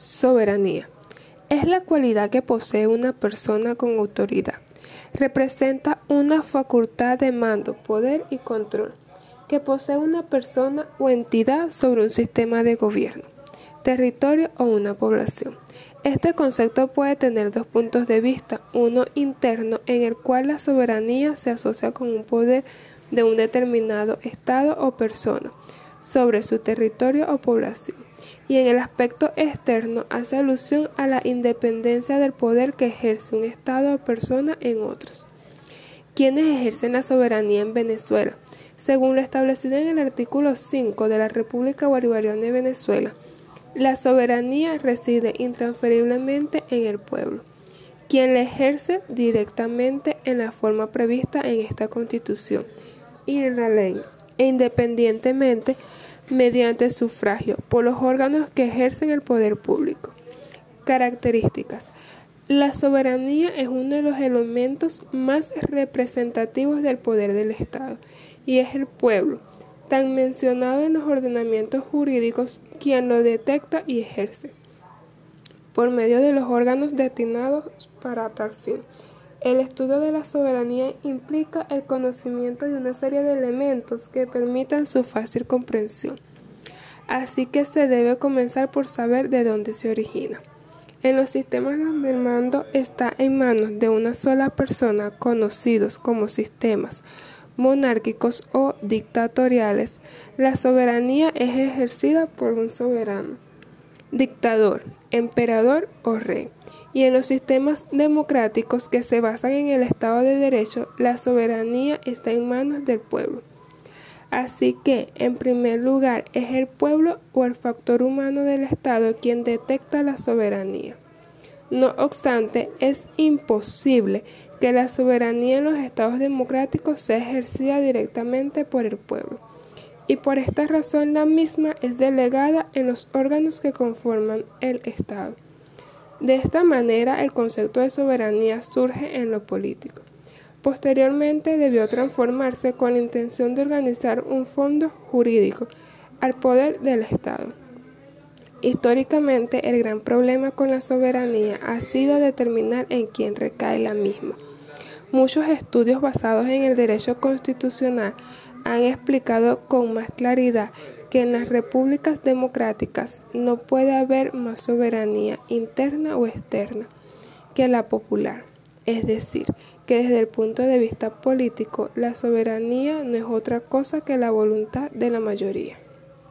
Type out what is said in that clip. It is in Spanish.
Soberanía. Es la cualidad que posee una persona con autoridad. Representa una facultad de mando, poder y control que posee una persona o entidad sobre un sistema de gobierno, territorio o una población. Este concepto puede tener dos puntos de vista, uno interno en el cual la soberanía se asocia con un poder de un determinado estado o persona sobre su territorio o población, y en el aspecto externo hace alusión a la independencia del poder que ejerce un Estado o persona en otros. ¿Quiénes ejercen la soberanía en Venezuela? Según lo establecido en el artículo 5 de la República Bolivariana de Venezuela, la soberanía reside intransferiblemente en el pueblo, quien la ejerce directamente en la forma prevista en esta Constitución y en la ley, e independientemente mediante sufragio por los órganos que ejercen el poder público. Características. La soberanía es uno de los elementos más representativos del poder del Estado y es el pueblo, tan mencionado en los ordenamientos jurídicos, quien lo detecta y ejerce por medio de los órganos destinados para tal fin. El estudio de la soberanía implica el conocimiento de una serie de elementos que permitan su fácil comprensión. Así que se debe comenzar por saber de dónde se origina. En los sistemas donde el mando está en manos de una sola persona, conocidos como sistemas monárquicos o dictatoriales, la soberanía es ejercida por un soberano, dictador, emperador o rey y en los sistemas democráticos que se basan en el Estado de Derecho, la soberanía está en manos del pueblo. Así que, en primer lugar, es el pueblo o el factor humano del Estado quien detecta la soberanía. No obstante, es imposible que la soberanía en los estados democráticos sea ejercida directamente por el pueblo. Y por esta razón la misma es delegada en los órganos que conforman el Estado. De esta manera, el concepto de soberanía surge en lo político. Posteriormente debió transformarse con la intención de organizar un fondo jurídico al poder del Estado. Históricamente, el gran problema con la soberanía ha sido determinar en quién recae la misma. Muchos estudios basados en el derecho constitucional han explicado con más claridad que en las repúblicas democráticas no puede haber más soberanía interna o externa que la popular. Es decir, que desde el punto de vista político la soberanía no es otra cosa que la voluntad de la mayoría.